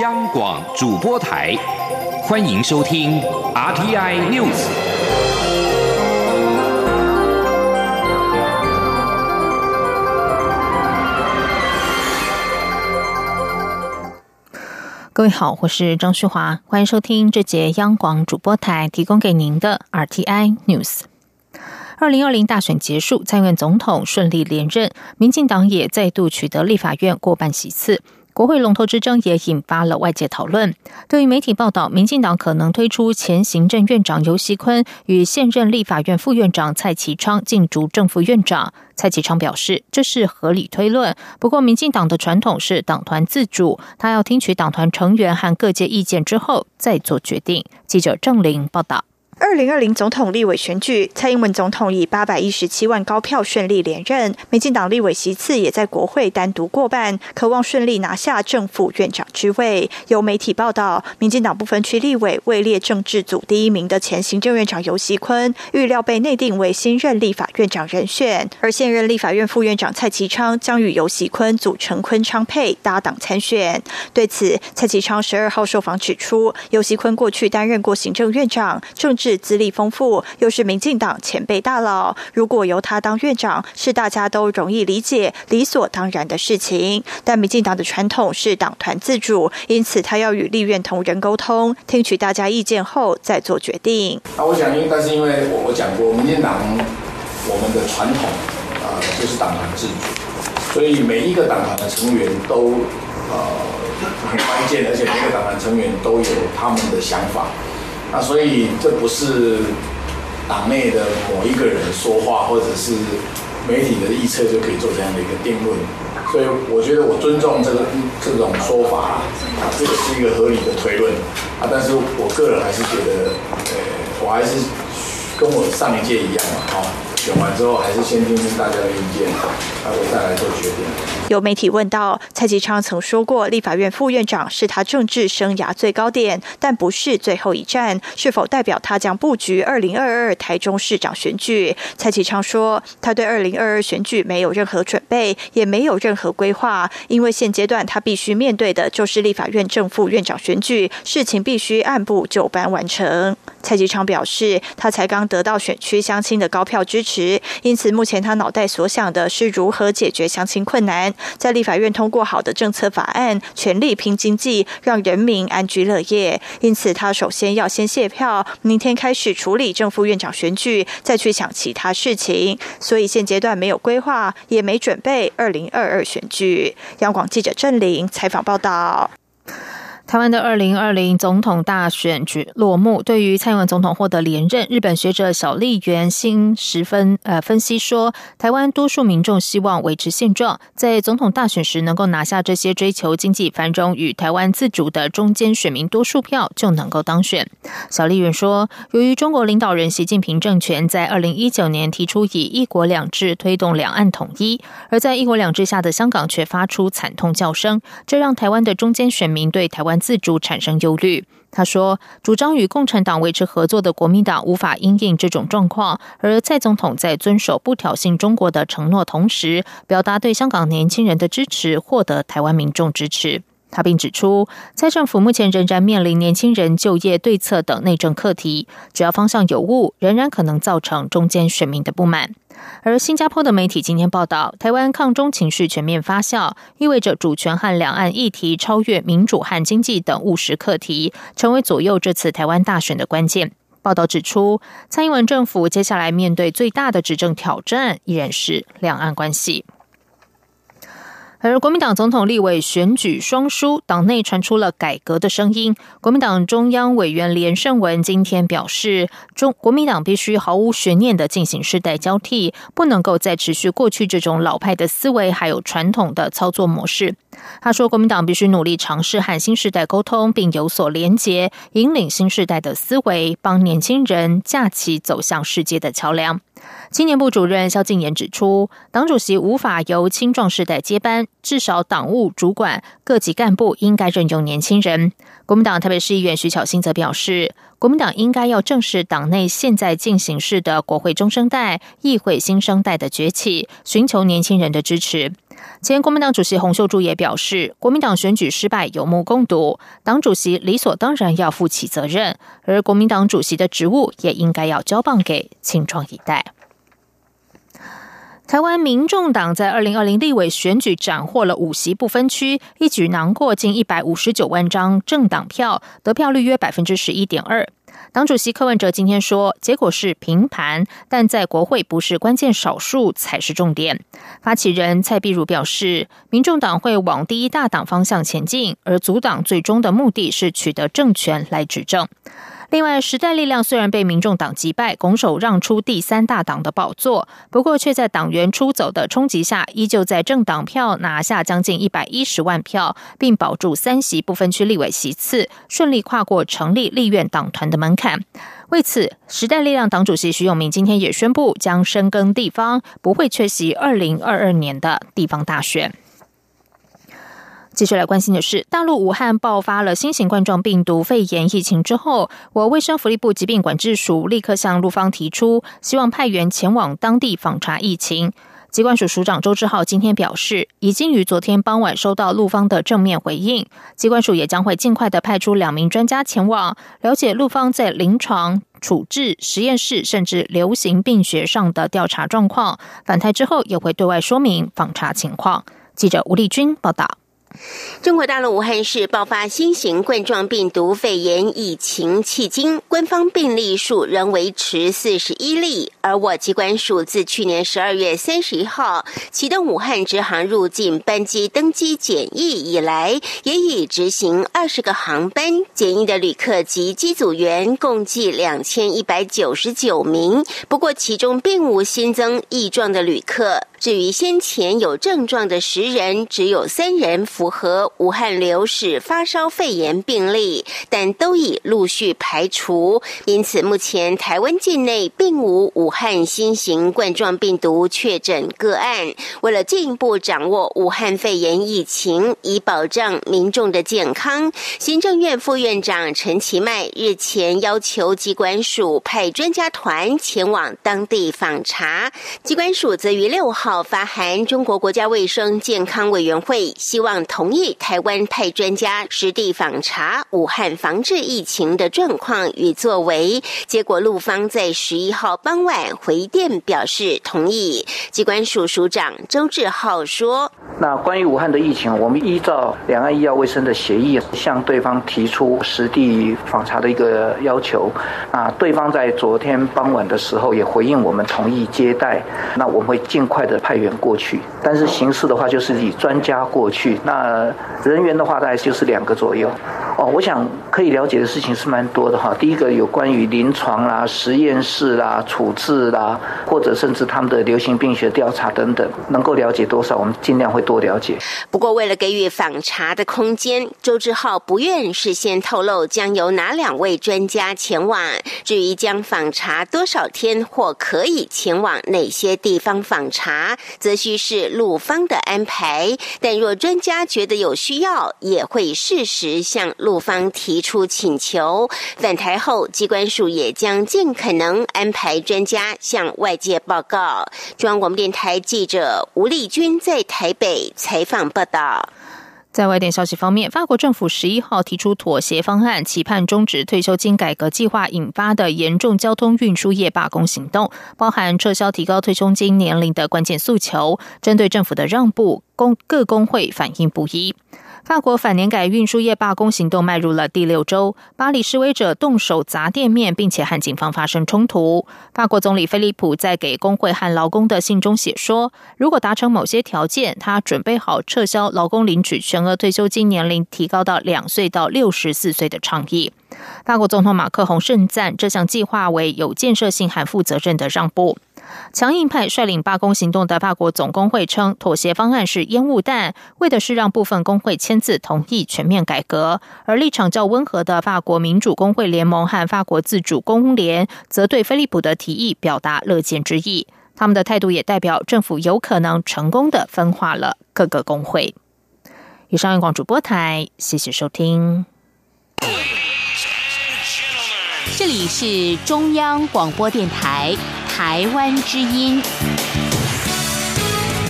央广主播台，欢迎收听 RTI News。各位好，我是张旭华，欢迎收听这节央广主播台提供给您的 RTI News。二零二零大选结束，蔡英文总统顺利连任，民进党也再度取得立法院过半席次。国会龙头之争也引发了外界讨论。对于媒体报道，民进党可能推出前行政院长游锡坤与现任立法院副院长蔡其昌竞逐正副院长，蔡其昌表示这是合理推论。不过，民进党的传统是党团自主，他要听取党团成员和各界意见之后再做决定。记者郑玲报道。二零二零总统立委选举，蔡英文总统以八百一十七万高票顺利连任，民进党立委席次也在国会单独过半，渴望顺利拿下正副院长之位。有媒体报道，民进党不分区立委位列政治组第一名的前行政院长游锡坤，预料被内定为新任立法院长人选，而现任立法院副院长蔡其昌将与游锡坤组成坤昌配搭档参选。对此，蔡其昌十二号受访指出，游锡坤过去担任过行政院长，政治。是资历丰富，又是民进党前辈大佬。如果由他当院长，是大家都容易理解、理所当然的事情。但民进党的传统是党团自主，因此他要与立院同仁沟通，听取大家意见后再做决定。那我想，因但是因为我我讲过，民进党我们的传统啊，就是党团自主，所以每一个党团的成员都呃很关键，而且每个党团成员都有他们的想法。那所以这不是党内的某一个人说话，或者是媒体的预测就可以做这样的一个定论。所以我觉得我尊重这个这种说法啊，这个是一个合理的推论啊。但是我个人还是觉得，呃，我还是跟我上一届一样嘛，选完之后，还是先听听大家的意见，然后再来做决定。有媒体问到，蔡其昌曾说过，立法院副院长是他政治生涯最高点，但不是最后一站，是否代表他将布局二零二二台中市长选举？蔡其昌说，他对二零二二选举没有任何准备，也没有任何规划，因为现阶段他必须面对的就是立法院正副院长选举，事情必须按部就班完成。蔡其昌表示，他才刚得到选区相亲的高票支持。因此目前他脑袋所想的是如何解决相亲困难，在立法院通过好的政策法案，全力拼经济，让人民安居乐业。因此，他首先要先卸票，明天开始处理正副院长选举，再去想其他事情。所以现阶段没有规划，也没准备二零二二选举。央广记者郑玲采访报道。台湾的二零二零总统大选举落幕，对于蔡英文总统获得连任，日本学者小笠原新十分呃分析说，台湾多数民众希望维持现状，在总统大选时能够拿下这些追求经济繁荣与台湾自主的中间选民多数票，就能够当选。小笠原说，由于中国领导人习近平政权在二零一九年提出以一国两制推动两岸统一，而在一国两制下的香港却发出惨痛叫声，这让台湾的中间选民对台湾。自主产生忧虑。他说，主张与共产党维持合作的国民党无法应应这种状况，而蔡总统在遵守不挑衅中国的承诺同时，表达对香港年轻人的支持，获得台湾民众支持。他并指出，蔡政府目前仍然面临年轻人就业对策等内政课题，主要方向有误，仍然可能造成中间选民的不满。而新加坡的媒体今天报道，台湾抗中情绪全面发酵，意味着主权和两岸议题超越民主和经济等务实课题，成为左右这次台湾大选的关键。报道指出，蔡英文政府接下来面对最大的执政挑战，依然是两岸关系。而国民党总统立委选举双输，党内传出了改革的声音。国民党中央委员连胜文今天表示，中国民党必须毫无悬念的进行世代交替，不能够再持续过去这种老派的思维，还有传统的操作模式。他说，国民党必须努力尝试和新时代沟通，并有所连结，引领新时代的思维，帮年轻人架起走向世界的桥梁。青年部主任萧敬言指出，党主席无法由青壮世代接班，至少党务主管各级干部应该任用年轻人。国民党台北市议员徐巧芯则表示，国民党应该要正视党内现在进行式的国会中生代、议会新生代的崛起，寻求年轻人的支持。前国民党主席洪秀柱也表示，国民党选举失败有目共睹，党主席理所当然要负起责任，而国民党主席的职务也应该要交棒给青壮一代。台湾民众党在二零二零立委选举斩获了五席不分区，一举囊括近一百五十九万张政党票，得票率约百分之十一点二。党主席柯文哲今天说，结果是平盘，但在国会不是关键少数才是重点。发起人蔡碧如表示，民众党会往第一大党方向前进，而阻挡最终的目的是取得政权来执政。另外，时代力量虽然被民众党击败，拱手让出第三大党的宝座，不过却在党员出走的冲击下，依旧在政党票拿下将近一百一十万票，并保住三席不分区立委席次，顺利跨过成立立院党团的门槛。为此，时代力量党主席徐永明今天也宣布，将深耕地方，不会缺席二零二二年的地方大选。继续来关心的是，大陆武汉爆发了新型冠状病毒肺炎疫情之后，我卫生福利部疾病管制署立刻向陆方提出，希望派员前往当地访查疫情。机关署署长周志浩今天表示，已经于昨天傍晚收到陆方的正面回应，机关署也将会尽快的派出两名专家前往了解陆方在临床处置、实验室甚至流行病学上的调查状况。返台之后也会对外说明访查情况。记者吴丽君报道。中国大陆武汉市爆发新型冠状病毒肺炎疫情，迄今官方病例数仍维持四十一例。而我机关署自去年十二月三十一号启动武汉直航入境班机登机检疫以来，也已执行二十个航班检疫的旅客及机组员共计两千一百九十九名。不过，其中并无新增异状的旅客。至于先前有症状的十人，只有三人符合武汉流史发烧肺炎病例，但都已陆续排除。因此，目前台湾境内并无武汉新型冠状病毒确诊个案。为了进一步掌握武汉肺炎疫情，以保障民众的健康，行政院副院长陈其迈日前要求机关署派专家团前往当地访查。机关署则于六号。号发函中国国家卫生健康委员会，希望同意台湾派专家实地访查武汉防治疫情的状况与作为。结果陆方在十一号傍晚回电表示同意。机关署署长周志浩说：“那关于武汉的疫情，我们依照两岸医药卫生的协议，向对方提出实地访查的一个要求。啊，对方在昨天傍晚的时候也回应我们同意接待。那我们会尽快的。”派员过去，但是形式的话就是以专家过去，那人员的话大概就是两个左右。哦，我想可以了解的事情是蛮多的哈。第一个有关于临床啦、实验室啦、处置啦，或者甚至他们的流行病学调查等等，能够了解多少，我们尽量会多了解。不过，为了给予访查的空间，周志浩不愿事先透露将由哪两位专家前往。至于将访查多少天或可以前往哪些地方访查，则需是陆方的安排。但若专家觉得有需要，也会适时向。陆方提出出请求，返台后，机关署也将尽可能安排专家向外界报告。中央广播电台记者吴丽君在台北采访报道。在外电消息方面，法国政府十一号提出妥协方案，期盼终止退休金改革计划引发的严重交通运输业罢工行动，包含撤销提高退休金年龄的关键诉求。针对政府的让步，工各工会反应不一。法国反年改运输业罢工行动迈入了第六周，巴黎示威者动手砸店面，并且和警方发生冲突。法国总理菲利普在给工会和劳工的信中写说，如果达成某些条件，他准备好撤销劳工领取全额退休金年龄提高到两岁到六十四岁的倡议。法国总统马克宏盛赞这项计划为有建设性和负责任的让步。强硬派率领罢工行动的法国总工会称，妥协方案是烟雾弹，为的是让部分工会签字同意全面改革。而立场较温和的法国民主工会联盟和法国自主工联则对菲利普的提议表达乐见之意。他们的态度也代表政府有可能成功的分化了各个工会。以上央广主播台，谢谢收听。这里是中央广播电台。台湾之音。